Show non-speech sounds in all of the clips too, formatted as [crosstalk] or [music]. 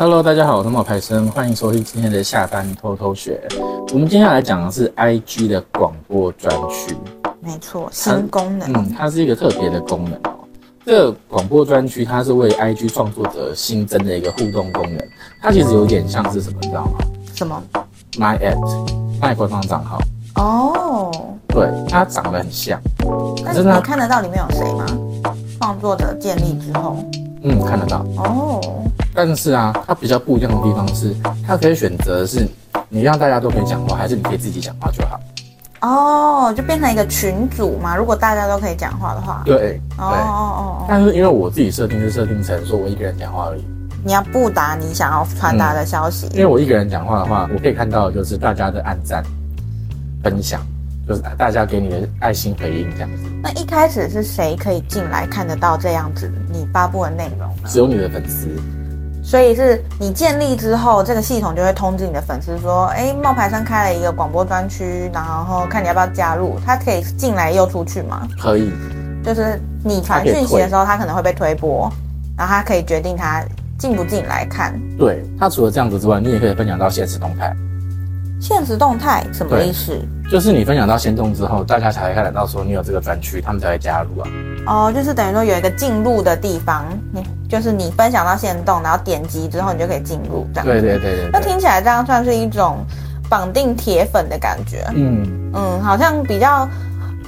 Hello，大家好，我是冒牌生，欢迎收听今天的下班偷偷学。我们接下来讲的是 IG 的广播专区，没错，新功能。嗯，它是一个特别的功能哦。这个广播专区它是为 IG 创作者新增的一个互动功能，它其实有点像是什么，你知道吗？什么？My at，My 官方账号。哦，对，它长得很像。但是你看得到里面有谁吗？创作者建立之后，嗯，看得到。哦，但是啊，它比较不一样的地方是，它可以选择是你让大家都可以讲话，还是你可以自己讲话就好。哦，就变成一个群组嘛。如果大家都可以讲话的话，对，哦哦哦。但是因为我自己设定是设定成说我一个人讲话而已。你要不达你想要传达的消息。因为我一个人讲话的话，我可以看到的就是大家的按赞。分享就是大家给你的爱心回应这样子。那一开始是谁可以进来看得到这样子你发布的内容？只有你的粉丝。所以是你建立之后，这个系统就会通知你的粉丝说：“哎，冒牌生开了一个广播专区，然后看你要不要加入。”他可以进来又出去吗？可以。就是你传讯息的时候，他可能会被推播，然后他可以决定他进不进来看。对，他除了这样子之外，你也可以分享到现实动态。限时动态什么意思？就是你分享到限动之后，大家才会看得到说你有这个专区，他们才会加入啊。哦，就是等于说有一个进入的地方，你就是你分享到限动，然后点击之后你就可以进入这样。对对对对。那听起来这样算是一种绑定铁粉的感觉。嗯嗯，好像比较。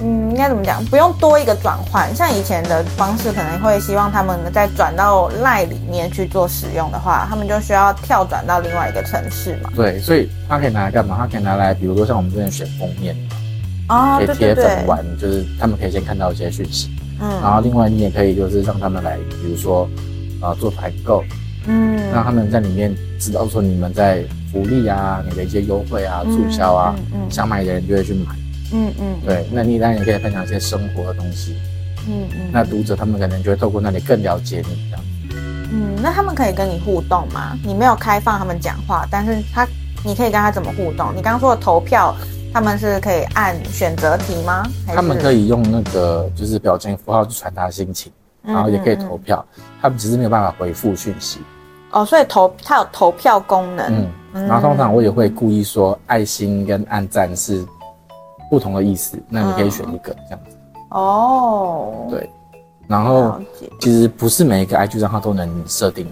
嗯，应该怎么讲？不用多一个转换，像以前的方式，可能会希望他们再转到 LINE 里面去做使用的话，他们就需要跳转到另外一个城市嘛。对，所以它可以拿来干嘛？它可以拿来，比如说像我们之前选封面，哦，可以贴粉玩，就是他们可以先看到一些讯息。嗯，然后另外你也可以就是让他们来，比如说呃做团购，嗯，让他们在里面知道说你们在福利啊，你的一些优惠啊、促销啊，嗯，嗯，嗯，想买的人就会去买。嗯嗯，对，那你当然也可以分享一些生活的东西。嗯嗯，那读者他们可能就会透过那里更了解你这样。嗯，那他们可以跟你互动吗？你没有开放他们讲话，但是他你可以跟他怎么互动？你刚刚说的投票，他们是可以按选择题吗？他们可以用那个就是表情符号去传达心情，然后也可以投票。嗯嗯嗯，他们只是没有办法回复讯息。哦，所以投他有投票功能。嗯，嗯，然后通常我也会故意说爱心跟按赞是。不同的意思，那你可以选一个、嗯、这样子。哦，对，然后其实不是每一个 IG 账号都能设定。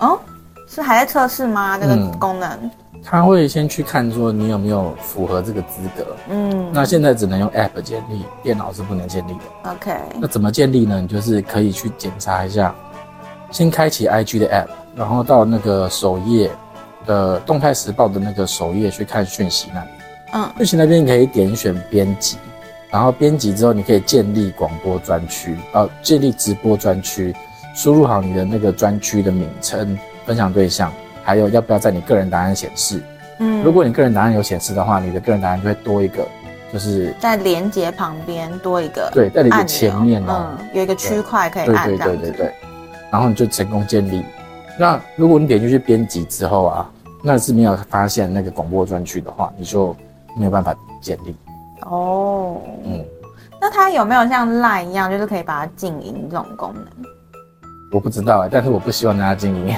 哦，是还在测试吗？这个功能？他、嗯、会先去看说你有没有符合这个资格。嗯，那现在只能用 App 建立，电脑是不能建立的。OK，那怎么建立呢？你就是可以去检查一下，先开启 IG 的 App，然后到那个首页的动态时报的那个首页去看讯息那里。嗯，而且那边你可以点选编辑，然后编辑之后，你可以建立广播专区，呃，建立直播专区，输入好你的那个专区的名称、分享对象，还有要不要在你个人档案显示。嗯，如果你个人档案有显示的话，你的个人档案就会多一个，就是在连接旁边多一个，对，在你的前面哦，嗯，有一个区块可以按，对对对对对，然后你就成功建立。那如果你点进去编辑之后啊，那是没有发现那个广播专区的话，你就。没有办法建立哦，嗯，那它有没有像 LINE 一样，就是可以把它静音这种功能？我不知道哎，但是我不希望大家静音。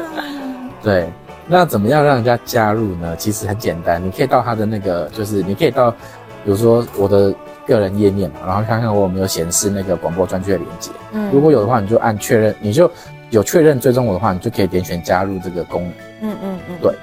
[laughs] 对，那怎么样让人家加入呢？其实很简单，你可以到他的那个，就是你可以到，比如说我的个人页面嘛，然后看看我有没有显示那个广播专区的连接。嗯，如果有的话，你就按确认，你就有确认追踪我的话，你就可以点选加入这个功能。嗯嗯嗯，对，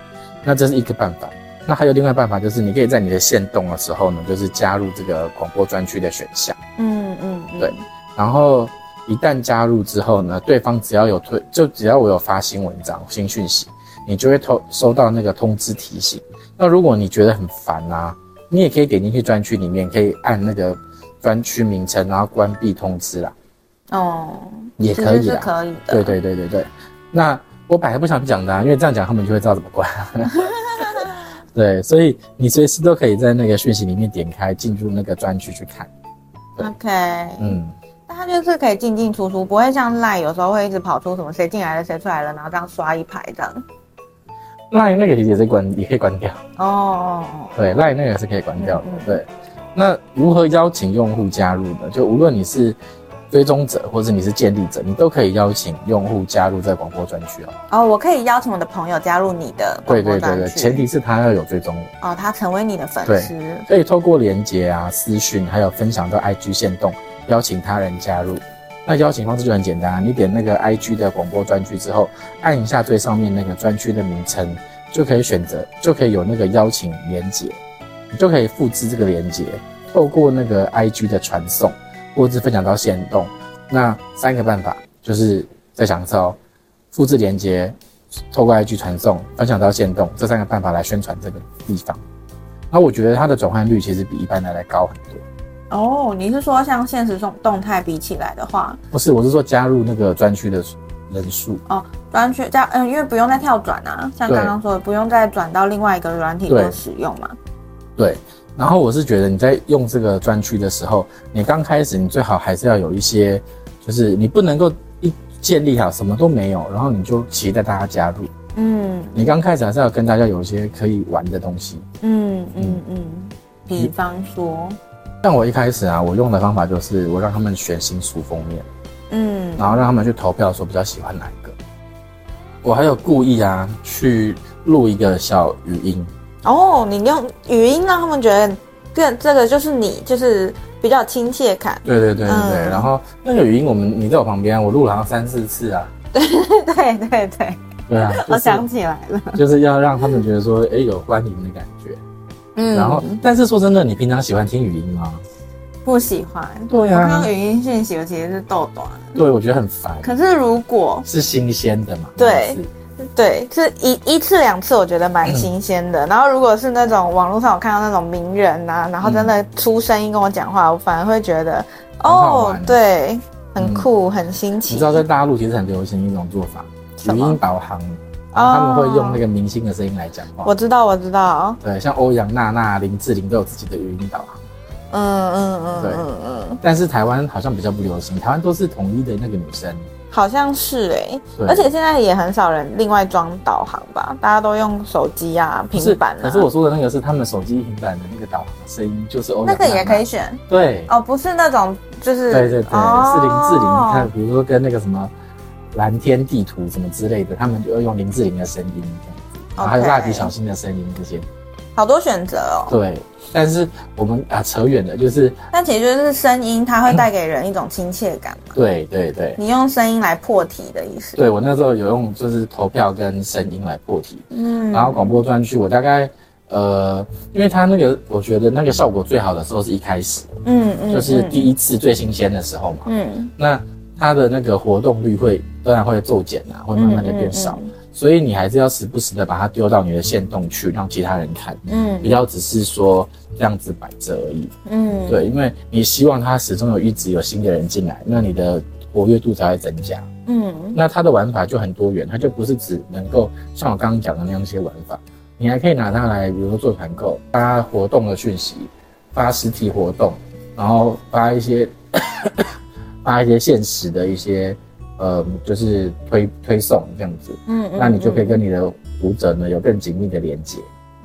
那这是一个办法。那还有另外办法，就是你可以在你的线动的时候呢，就是加入这个广播专区的选项。嗯嗯，对。然后一旦加入之后呢，对方只要有推，就只要我有发新文章、新讯息，你就会收收到那个通知提醒。那如果你觉得很烦啊，你也可以点进去专区里面，可以按那个专区名称，然后关闭通知啦。哦，也可以啦，可以的。对对对对对。那我本来不想讲的啊，因为这样讲他们就会知道怎么关。[laughs] 对，所以你随时都可以在那个讯息里面点开，进入那个专区去看。OK，嗯，那它就是可以进进出出，不会像 LINE 有时候会一直跑出什么谁进来了谁出来了，然后这样刷一排这样。LINE 那个也是关，也可以关掉。哦哦哦。[laughs] 对，LINE 那个是可以关掉的。嗯嗯对，那如何邀请用户加入呢？就无论你是追踪者，或者你是建立者，你都可以邀请用户加入这个广播专区哦。哦，我可以邀请我的朋友加入你的广播专区。对对对对，前提是他要有追踪哦，他成为你的粉丝。对，可以透过连接啊、私讯，还有分享到 IG 线动，邀请他人加入。那邀请方式就很简单啊，你点那个 IG 的广播专区之后，按一下最上面那个专区的名称，就可以选择，就可以有那个邀请连接，你就可以复制这个连接，透过那个 IG 的传送。或是分享到线动，那三个办法就是再讲一次哦，复制连接，透过 IG 传送，分享到线动，这三个办法来宣传这个地方。那我觉得它的转换率其实比一般的来高很多。哦，你是说像现实中动态比起来的话？不是，我是说加入那个专区的人数。哦，专区加嗯，因为不用再跳转啊，像刚刚说的，不用再转到另外一个软体做使用嘛。对。对然后我是觉得你在用这个专区的时候，你刚开始你最好还是要有一些，就是你不能够一建立好什么都没有，然后你就期待大家加入。嗯，你刚开始还是要跟大家有一些可以玩的东西。嗯嗯嗯，比方说，像我一开始啊，我用的方法就是我让他们选新书封面，嗯，然后让他们去投票说比较喜欢哪一个。我还有故意啊去录一个小语音。哦，你用语音让他们觉得，这这个就是你，就是比较亲切感。对对对对对。嗯、然后那个语音，我们你在我旁边，我录了好像三四次啊。对对对对。对啊，我想起来了，就是要让他们觉得说，哎，有欢迎的感觉。嗯。然后，但是说真的，你平常喜欢听语音吗？不喜欢。对啊。刚刚语音讯息，我其实是豆短。对，我觉得很烦。可是如果是新鲜的嘛？对。对，是一一次两次，我觉得蛮新鲜的。嗯、然后如果是那种网络上我看到那种名人呐、啊，然后真的出声音跟我讲话，嗯、我反而会觉得哦，对，很酷，嗯、很新奇。你知道在大陆其实很流行一种做法，语音导航，他们会用那个明星的声音来讲话。我知道，我知道。对，像欧阳娜娜、林志玲都有自己的语音导航。嗯嗯嗯，对嗯嗯。但是台湾好像比较不流行，台湾都是统一的那个女生。好像是哎、欸，而且现在也很少人另外装导航吧，大家都用手机啊、平板啊。可是我说的那个是他们手机、平板的那个导航的声音，就是欧。那个也可以选。对。哦，不是那种，就是。对对对，哦、是林志玲。你看，比如说跟那个什么蓝天地图什么之类的，他们就要用林志玲的声音还有蜡笔小新的声音这些。好多选择哦。对，但是我们啊扯远了，就是。但其实就是声音，它会带给人一种亲切感嘛。对对对。你用声音来破题的意思。对，我那时候有用，就是投票跟声音来破题。嗯。然后广播专区，我大概呃，因为它那个，我觉得那个效果最好的时候是一开始。嗯嗯。就是第一次最新鲜的时候嘛。嗯。那它的那个活动率会当然会骤减啊，会慢慢的变少。嗯嗯嗯所以你还是要时不时的把它丢到你的线洞去，让其他人看，嗯，不要只是说这样子摆着而已，嗯，对，因为你希望它始终有一直有新的人进来，那你的活跃度才会增加，嗯，那它的玩法就很多元，它就不是只能够像我刚刚讲的那样一些玩法，你还可以拿它来，比如说做团购，发活动的讯息，发实体活动，然后发一些 [coughs] 发一些现实的一些。呃，就是推推送这样子，嗯，嗯，那你就可以跟你的读者呢有更紧密的连接，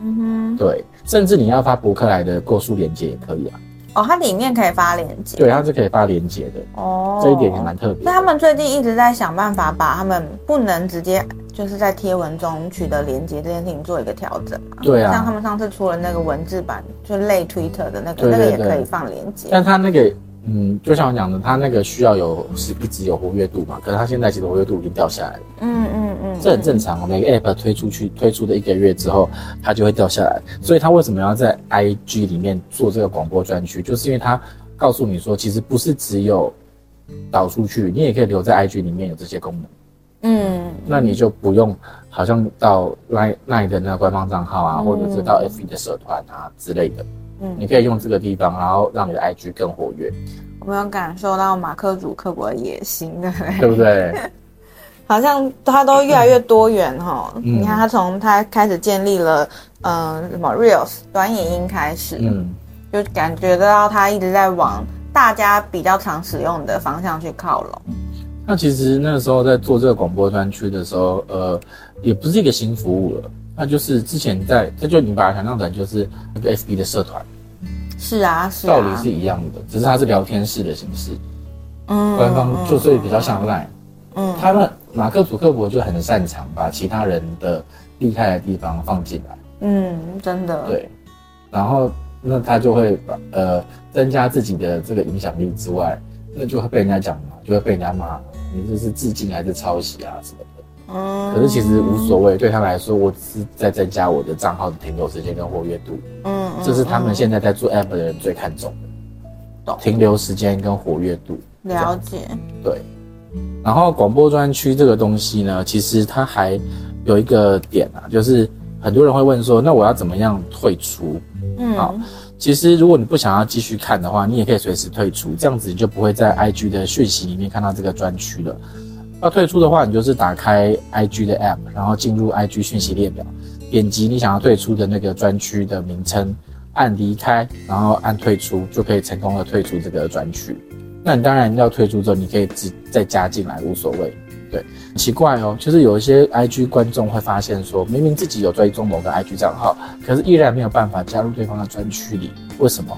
嗯哼，对，甚至你要发博客来的过书连接也可以啊。哦，它里面可以发连接，对，它是可以发连接的。哦，这一点也蛮特别。那他们最近一直在想办法把他们不能直接就是在贴文中取得连接这件事情做一个调整嘛？对啊，像他们上次出了那个文字版，就类 Twitter 的那个，那个也可以放连接，但它那个。嗯，就像我讲的，它那个需要有是一直有活跃度嘛，可是它现在其实活跃度已经掉下来了。嗯嗯嗯，这很正常。每个 app 推出去推出的一个月之后，它就会掉下来。所以它为什么要在 IG 里面做这个广播专区？就是因为它告诉你说，其实不是只有导出去，你也可以留在 IG 里面有这些功能。嗯，那你就不用好像到 Line Line 的那个官方账号啊，嗯、或者是到 FB 的社团啊之类的。嗯，你可以用这个地方，然后让你的 IG 更活跃。我没有感受到马克祖克伯的野心，对不对？对不对？[laughs] 好像他都越来越多元哈。嗯、你看，他从他开始建立了，嗯、呃，什么 Reels 短影音开始，嗯，就感觉到他一直在往大家比较常使用的方向去靠拢。那其实那个时候在做这个广播专区的时候，呃，也不是一个新服务了。那就是之前在，这就你把它想象成就是那个 FB 的社团，是啊，是啊，道理是一样的，只是它是聊天室的形式。嗯，官方就所以比较像 Line。嗯，他们马克·祖克伯就很擅长把其他人的厉害的地方放进来。嗯，真的。对，然后那他就会把呃增加自己的这个影响力之外，那就会被人家讲嘛，就会被人家骂，你这是致敬还是抄袭啊什么的。嗯，可是其实无所谓，对他来说，我只是在增加我的账号的停留时间跟活跃度。嗯，这是他们现在在做 app 的人最看重的，懂？停留时间跟活跃度。了解。对。然后广播专区这个东西呢，其实它还有一个点啊，就是很多人会问说，那我要怎么样退出？嗯，好，其实如果你不想要继续看的话，你也可以随时退出，这样子你就不会在 IG 的讯息里面看到这个专区了。要退出的话，你就是打开 IG 的 App，然后进入 IG 讯息列表，点击你想要退出的那个专区的名称，按离开，然后按退出，就可以成功的退出这个专区。那你当然要退出之后，你可以自再加进来，无所谓。对，奇怪哦，就是有一些 IG 观众会发现说，明明自己有追踪某个 IG 账号，可是依然没有办法加入对方的专区里，为什么？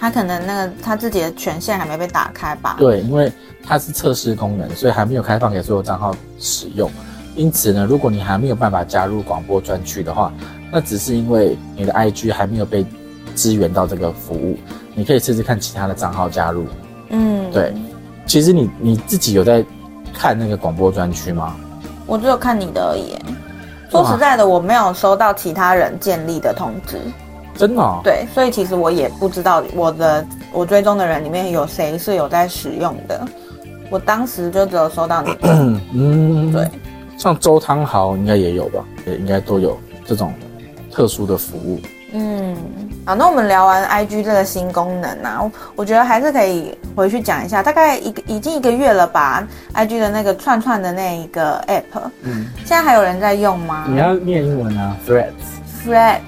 他可能那个他自己的权限还没被打开吧？对，因为它是测试功能，所以还没有开放给所有账号使用。因此呢，如果你还没有办法加入广播专区的话，那只是因为你的 IG 还没有被支援到这个服务。你可以试试看其他的账号加入。嗯，对，其实你你自己有在看那个广播专区吗？我只有看你的而已。说实在的，我没有收到其他人建立的通知。真的哦？对，所以其实我也不知道我的我追踪的人里面有谁是有在使用的。我当时就只有收到你的。[clears throat] 嗯，对，像周汤豪应该也有吧？也应该都有这种特殊的服务。嗯。好，那我们聊完 IG 这个新功能啊，我我觉得还是可以回去讲一下，大概一个已经一个月了吧，IG 的那个串串的那一个 App，嗯，现在还有人在用吗？你要念英文啊，Threads，Threads，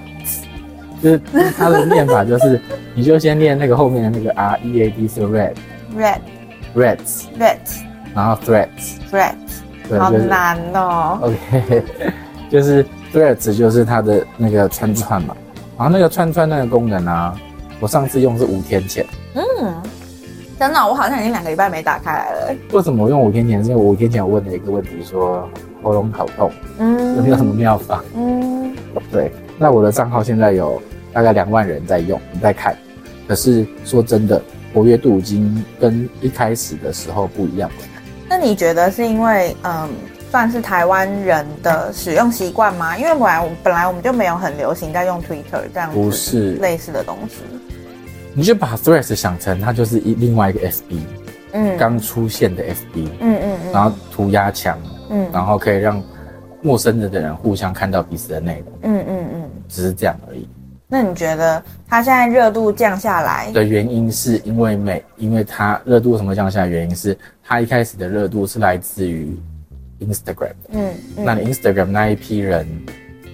就是它的念法就是，你就先念那个后面的那个 R E A D 是 Red，Red，Reds，Reds，然后 Threads，Threads，好难哦。OK，[laughs] 就是 Threads 就是它的那个串串嘛。然后那个串串那个功能啊，我上次用是五天前。嗯，真的，我好像已经两个礼拜没打开来了。为什么我用五天前？是因为我五天前我问了一个问题，说喉咙好痛，嗯，有没有什么妙法？嗯，对。那我的账号现在有大概两万人在用，在看。可是说真的，活跃度已经跟一开始的时候不一样了。那你觉得是因为嗯？算是台湾人的使用习惯吗？因为本来我本来我们就没有很流行在用 Twitter 这样子，不是类似的东西。你就把 Threads 想成它就是一另外一个 FB，嗯，刚出现的 FB，嗯嗯嗯，然后涂鸦墙，嗯，然后可以让陌生的的人互相看到彼此的内容，嗯嗯嗯，只是这样而已。那你觉得它现在热度降下来的原因是因为美，因为它热度什么降下来？原因是它一开始的热度是来自于。Instagram，嗯，嗯，那你 Instagram 那一批人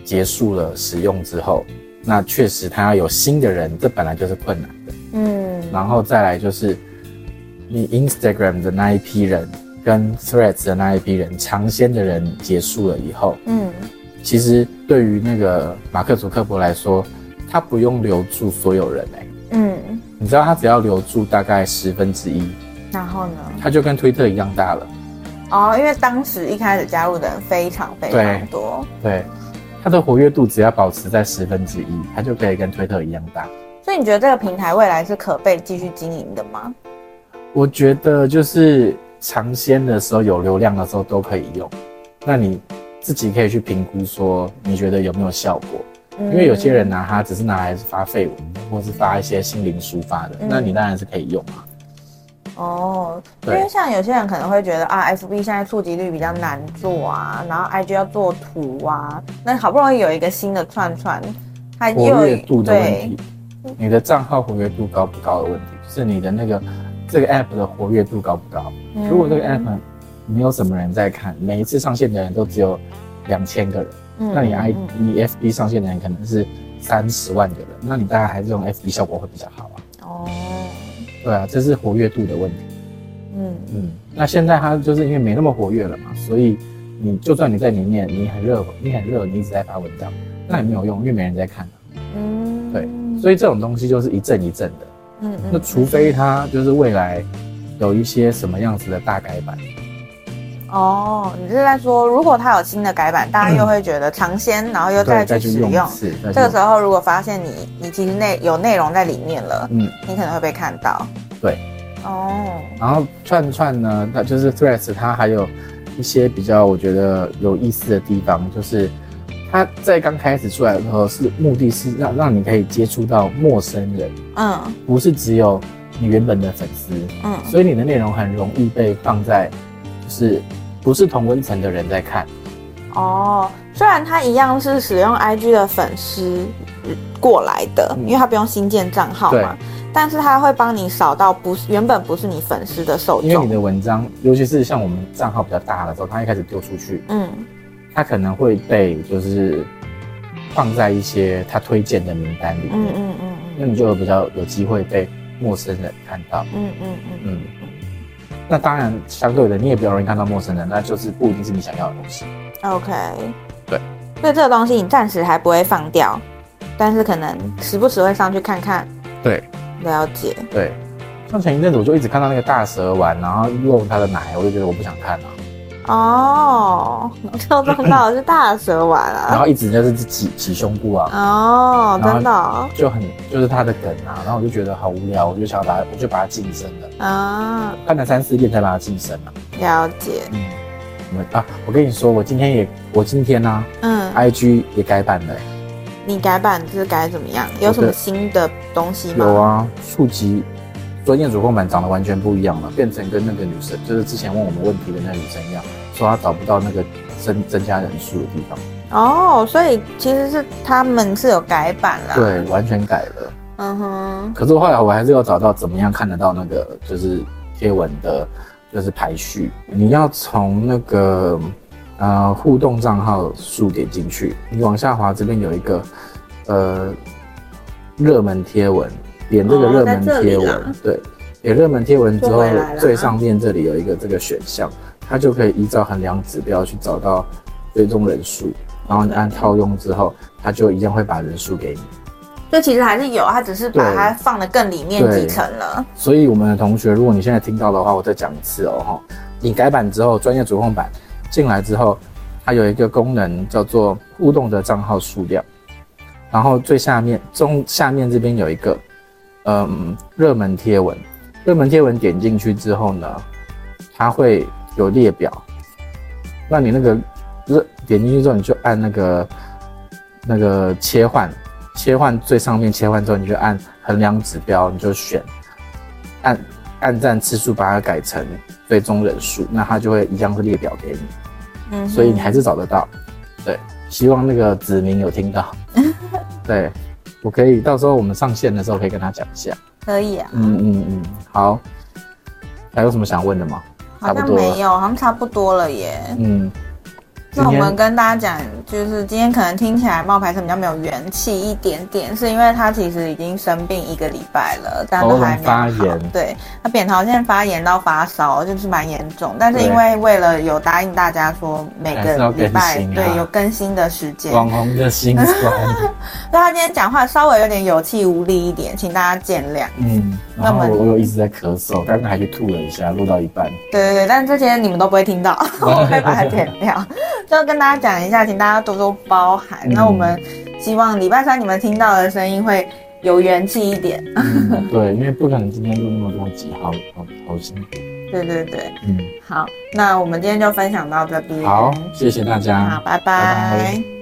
结束了使用之后，那确实他要有新的人，这本来就是困难的，嗯，然后再来就是你 Instagram 的那一批人跟 Threads 的那一批人尝鲜的人结束了以后，嗯，其实对于那个马克·祖克伯来说，他不用留住所有人哎、欸，嗯，你知道他只要留住大概十分之一，然后呢，他就跟推特一样大了。哦，因为当时一开始加入的人非常非常多，对，它的活跃度只要保持在十分之一，它就可以跟推特一样大。所以你觉得这个平台未来是可被继续经营的吗？我觉得就是尝鲜的时候有流量的时候都可以用，那你自己可以去评估说你觉得有没有效果，嗯、因为有些人拿它只是拿来发废文，或是发一些心灵抒发的，嗯、那你当然是可以用啊。哦，因为像有些人可能会觉得啊，FB 现在触及率比较难做啊，然后 IG 要做图啊，那好不容易有一个新的串串，活跃度的问题，对你的账号活跃度高不高的问题，就是你的那个这个 App 的活跃度高不高？嗯、如果这个 App 没有什么人在看，每一次上线的人都只有两千个人，嗯、那你 I 你 FB 上线的人可能是三十万个人，那你大概还是用 FB 效果会比较好啊。哦。对啊，这是活跃度的问题。嗯嗯，那现在它就是因为没那么活跃了嘛，所以你就算你在里面，你很热，你很热，你一直在发文章，那也没有用，因为没人在看啊。嗯，对，所以这种东西就是一阵一阵的。嗯嗯。那除非它就是未来有一些什么样子的大改版。哦，你是在说，如果它有新的改版，大家又会觉得尝鲜，嗯、然后又再去使用。用这个时候，如果发现你你其实内有内容在里面了，嗯，你可能会被看到。对。哦。然后串串呢，它就是 Threads，它还有一些比较我觉得有意思的地方，就是它在刚开始出来的时候，是目的是让让你可以接触到陌生人，嗯，不是只有你原本的粉丝，嗯，所以你的内容很容易被放在就是。不是同温层的人在看，哦，虽然他一样是使用 IG 的粉丝过来的，嗯、因为他不用新建账号嘛，但是他会帮你扫到不是原本不是你粉丝的受众，因为你的文章，尤其是像我们账号比较大的时候，他一开始丢出去，嗯，他可能会被就是放在一些他推荐的名单里面，嗯嗯嗯，嗯。那你就有比较有机会被陌生人看到，嗯嗯嗯。嗯。那当然，相对的，你也比较容易看到陌生人，那就是不一定是你想要的东西。OK，对，所以这个东西你暂时还不会放掉，但是可能时不时会上去看看。对，了解。对，像前一阵子我就一直看到那个大蛇丸，然后用它的奶，我就觉得我不想看了。哦，我就看到的是大蛇丸啊，然后一直就是挤挤胸部啊。哦，真的，就很就是他的梗啊，然后我就觉得好无聊，我就想把它，我就把它晋升了啊，看了三四遍才把它晋升了。了解，嗯，我啊，我跟你说，我今天也，我今天呢，嗯，IG 也改版了。你改版就是改怎么样？有什么新的东西吗？有啊，触及专业主控版长得完全不一样了，变成跟那个女生，就是之前问我们问题的那个女生一样。说她找不到那个增增加人数的地方哦，所以其实是他们是有改版了，对，完全改了。嗯哼。可是后来我还是要找到怎么样看得到那个就是贴文的，就是排序。你要从那个呃互动账号数点进去，你往下滑这边有一个呃热门贴文，点这个热门贴文，哦、对，点热门贴文之后最上面这里有一个这个选项。它就可以依照衡量指标去找到追踪人数，然后你按套用之后，它就一样会把人数给你。这其实还是有，它只是把它放的更里面几层了。所以我们的同学，如果你现在听到的话，我再讲一次哦哈。你改版之后，专业主控版进来之后，它有一个功能叫做互动的账号数量，然后最下面中下面这边有一个嗯热门贴文，热门贴文点进去之后呢，它会。有列表，那你那个热点进去之后，你就按那个那个切换，切换最上面切换之后，你就按衡量指标，你就选按按赞次数，把它改成最终人数，那它就会一样是列表给你。嗯，所以你还是找得到。对，希望那个子明有听到。[laughs] 对，我可以到时候我们上线的时候可以跟他讲一下。可以啊。嗯嗯嗯，好。还有什么想问的吗？好像没有，好像差不多了耶。嗯。那我们跟大家讲，就是今天可能听起来冒牌生比较没有元气一点点，是因为他其实已经生病一个礼拜了，但都还没发炎。对，他扁桃腺发炎到发烧，就是蛮严重。但是因为为了有答应大家说每个礼拜对有更新的时间，网红的心酸。[laughs] 那他今天讲话稍微有点有气无力一点，请大家见谅。嗯，然后我有一直在咳嗽，刚刚还去吐了一下，录到一半。对对对，但这些你们都不会听到，[laughs] 我会把它剪掉。就跟大家讲一下，请大家多多包涵。嗯、那我们希望礼拜三你们听到的声音会有元气一点。嗯、[laughs] 对，因为不可能今天录那么多集，好好好辛苦。对对对，嗯，好，那我们今天就分享到这边。好，谢谢大家。好，拜拜。拜拜。